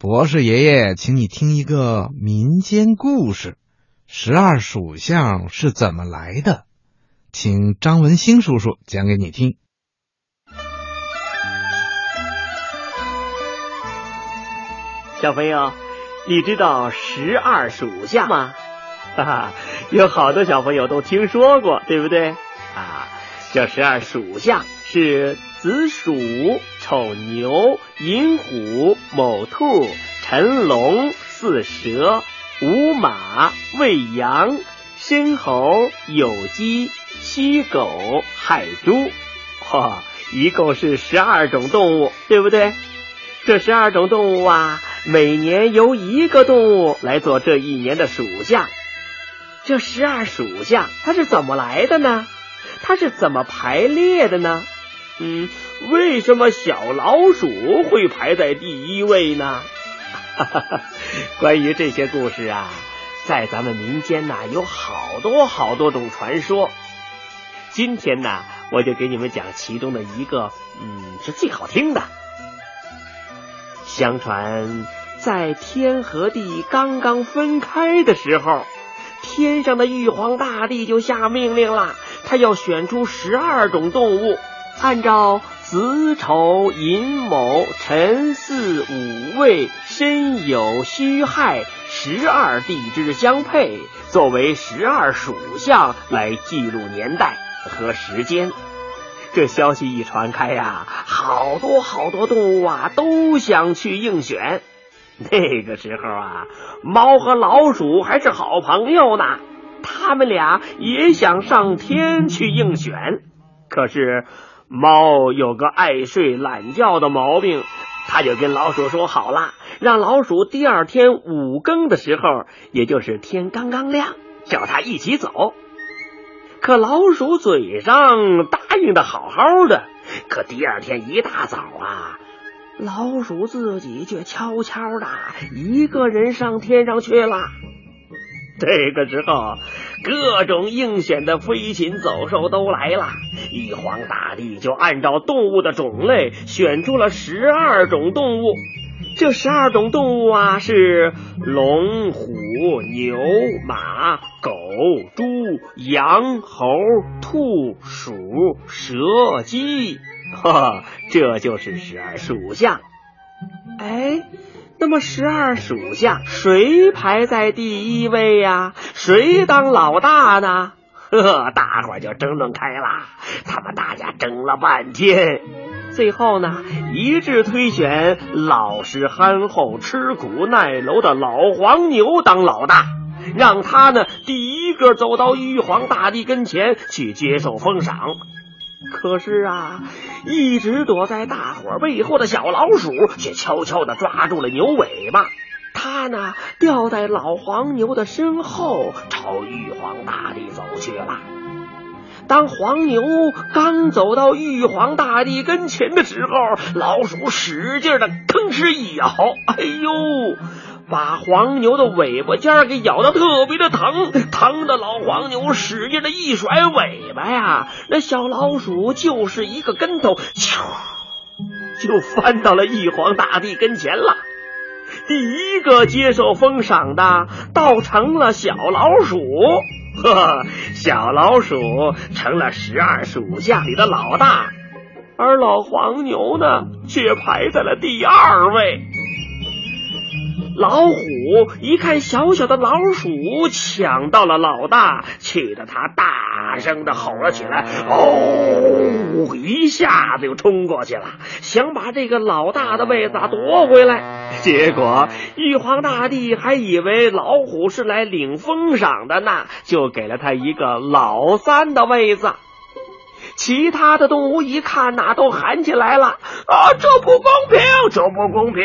博士爷爷，请你听一个民间故事：十二属相是怎么来的？请张文兴叔叔讲给你听。小朋友，你知道十二属相吗？哈哈，有好多小朋友都听说过，对不对？啊，这十二属相是子鼠、丑牛、寅虎、卯兔、辰龙、巳蛇、午马、未羊、申猴、酉鸡、戌狗、亥猪，嚯，一共是十二种动物，对不对？这十二种动物啊，每年由一个动物来做这一年的属相。这十二属相它是怎么来的呢？它是怎么排列的呢？嗯，为什么小老鼠会排在第一位呢？哈 哈关于这些故事啊，在咱们民间呐有好多好多种传说。今天呢，我就给你们讲其中的一个，嗯，是最好听的。相传，在天和地刚刚分开的时候，天上的玉皇大帝就下命令了，他要选出十二种动物，按照子丑寅卯辰巳午未申酉戌亥十二地支相配，作为十二属相来记录年代和时间。这消息一传开呀，好多好多动物啊都想去应选。那个时候啊，猫和老鼠还是好朋友呢，他们俩也想上天去应选。可是猫有个爱睡懒觉的毛病，他就跟老鼠说好了，让老鼠第二天五更的时候，也就是天刚刚亮，叫他一起走。可老鼠嘴上答应的好好的，可第二天一大早啊，老鼠自己却悄悄的一个人上天上去了。这个时候，各种应选的飞禽走兽都来了，玉皇大帝就按照动物的种类选出了十二种动物。这十二种动物啊，是龙、虎、牛、马、狗、猪、羊、猴、兔、鼠、蛇、鸡，哈，这就是十二属相。哎，那么十二属相谁排在第一位呀？谁当老大呢？呵，大伙就争论开了，他们大家争了半天。最后呢，一致推选老实憨厚、吃苦耐劳的老黄牛当老大，让他呢第一个走到玉皇大帝跟前去接受封赏。可是啊，一直躲在大伙背后的小老鼠却悄悄地抓住了牛尾巴，它呢掉在老黄牛的身后，朝玉皇大帝走去了。当黄牛刚走到玉皇大帝跟前的时候，老鼠使劲的吭哧一咬，哎呦，把黄牛的尾巴尖儿给咬得特别的疼，疼的老黄牛使劲的一甩尾巴呀，那小老鼠就是一个跟头，咻，就翻到了玉皇大帝跟前了。第一个接受封赏的，倒成了小老鼠。呵，小老鼠成了十二属相里的老大，而老黄牛呢，却排在了第二位。老虎一看小小的老鼠抢到了老大，气得他大声的吼了起来：“哦！”一下子就冲过去了，想把这个老大的位子夺回来。结果玉皇大帝还以为老虎是来领封赏的呢，就给了他一个老三的位子。其他的动物一看呐，都喊起来了：“啊，这不公平！这不公平！”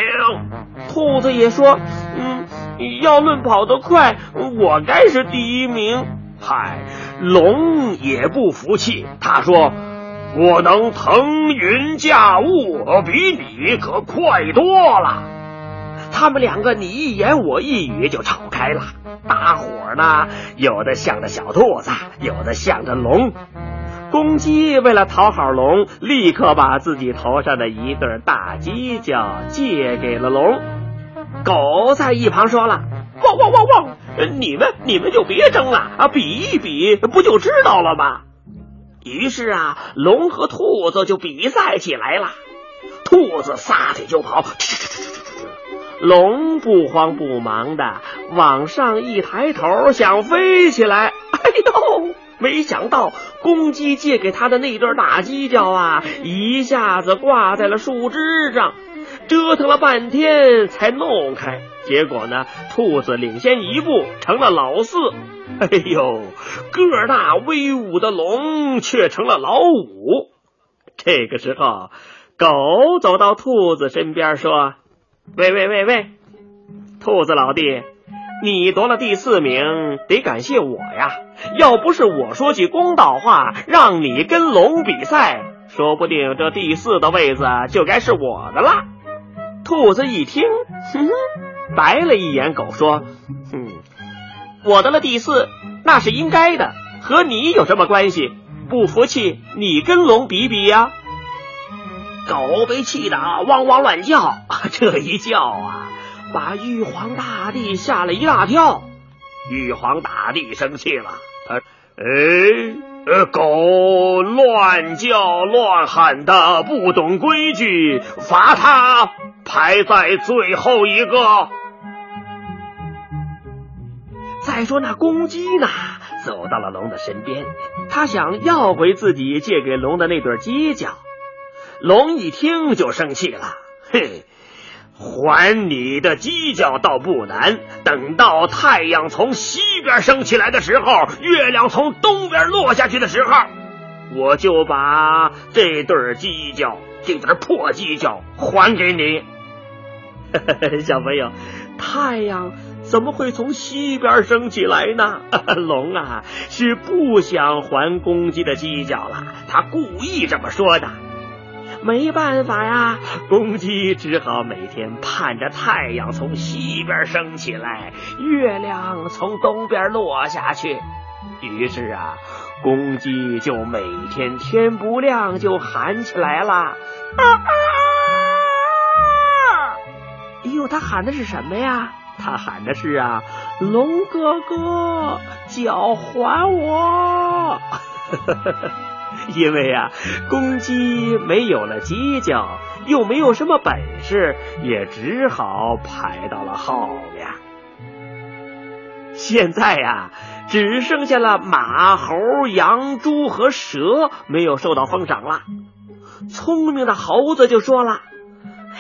兔子也说：“嗯，要论跑得快，我该是第一名。”嗨，龙也不服气，他说：“我能腾云驾雾，比你可快多了。”他们两个你一言我一语就吵开了。大伙儿呢，有的像着小兔子，有的像着龙。公鸡为了讨好龙，立刻把自己头上的一对大犄角借给了龙。狗在一旁说了：“汪汪汪汪！你们你们就别争了啊，比一比不就知道了吗？”于是啊，龙和兔子就比赛起来了。兔子撒腿就跑，龙不慌不忙的往上一抬头，想飞起来。没想到公鸡借给他的那对大犄角啊，一下子挂在了树枝上，折腾了半天才弄开。结果呢，兔子领先一步，成了老四。哎呦，个大威武的龙却成了老五。这个时候，狗走到兔子身边说：“喂喂喂喂，兔子老弟。”你夺了第四名，得感谢我呀！要不是我说句公道话，让你跟龙比赛，说不定这第四的位子就该是我的了。兔子一听，哼哼，白了一眼狗，说：“哼，我得了第四，那是应该的，和你有什么关系？不服气，你跟龙比比呀！”狗被气得汪汪乱叫，这一叫啊！把玉皇大帝吓了一大跳，玉皇大帝生气了，他，哎，呃，狗乱叫乱喊的，不懂规矩，罚他排在最后一个。再说那公鸡呢，走到了龙的身边，他想要回自己借给龙的那对犄角，龙一听就生气了，嘿。还你的犄角倒不难，等到太阳从西边升起来的时候，月亮从东边落下去的时候，我就把这对犄角，这对破犄角还给你。小朋友，太阳怎么会从西边升起来呢？龙啊，是不想还公鸡的犄角了，他故意这么说的。没办法呀，公鸡只好每天盼着太阳从西边升起来，月亮从东边落下去。于是啊，公鸡就每天天不亮就喊起来了。啊啊！哎呦，他喊的是什么呀？他喊的是啊，龙哥哥，脚还我！因为啊，公鸡没有了犄角，又没有什么本事，也只好排到了后面。现在呀，只剩下了马、猴、羊、猪和蛇没有受到封赏了。聪明的猴子就说了：“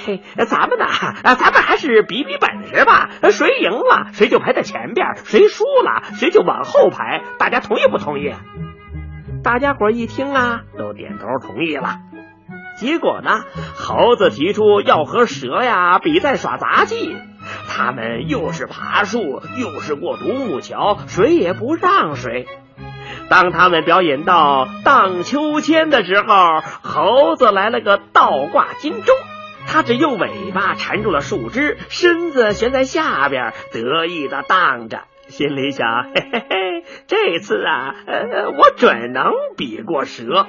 嘿，咱们呢，咱们还是比比本事吧。谁赢了，谁就排在前边；谁输了，谁就往后排。大家同意不同意？”大家伙一听啊，都点头同意了。结果呢，猴子提出要和蛇呀比赛耍杂技，他们又是爬树，又是过独木桥，谁也不让谁。当他们表演到荡秋千的时候，猴子来了个倒挂金钟，他只用尾巴缠住了树枝，身子悬在下边，得意的荡着。心里想，嘿嘿嘿，这次啊，呃，我准能比过蛇。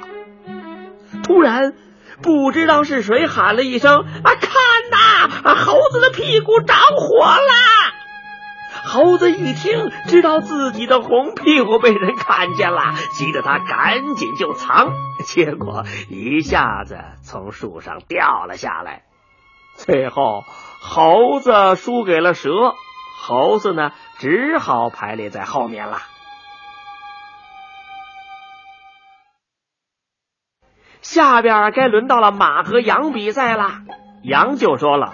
突然，不知道是谁喊了一声：“啊，看呐，猴子的屁股着火了！”猴子一听，知道自己的红屁股被人看见了，急得他赶紧就藏，结果一下子从树上掉了下来。最后，猴子输给了蛇。猴子呢，只好排列在后面了。下边该轮到了马和羊比赛了。羊就说了：“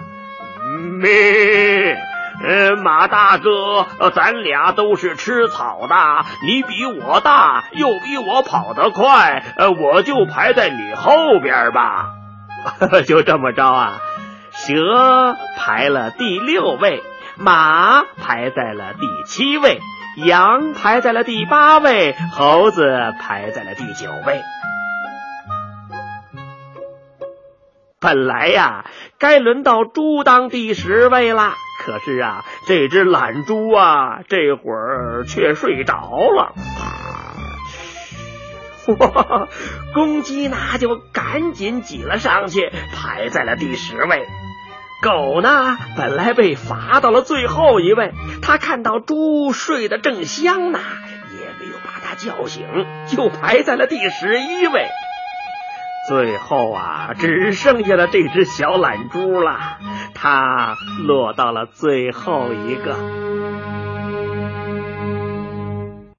咩，呃，马大哥，咱俩都是吃草的，你比我大，又比我跑得快，呃，我就排在你后边吧。”就这么着啊，蛇排了第六位。马排在了第七位，羊排在了第八位，猴子排在了第九位。本来呀，该轮到猪当第十位了，可是啊，这只懒猪啊，这会儿却睡着了。哇，公鸡那就赶紧挤了上去，排在了第十位。狗呢，本来被罚到了最后一位，它看到猪睡得正香呢，也没有把它叫醒，就排在了第十一位。最后啊，只剩下了这只小懒猪了，它落到了最后一个。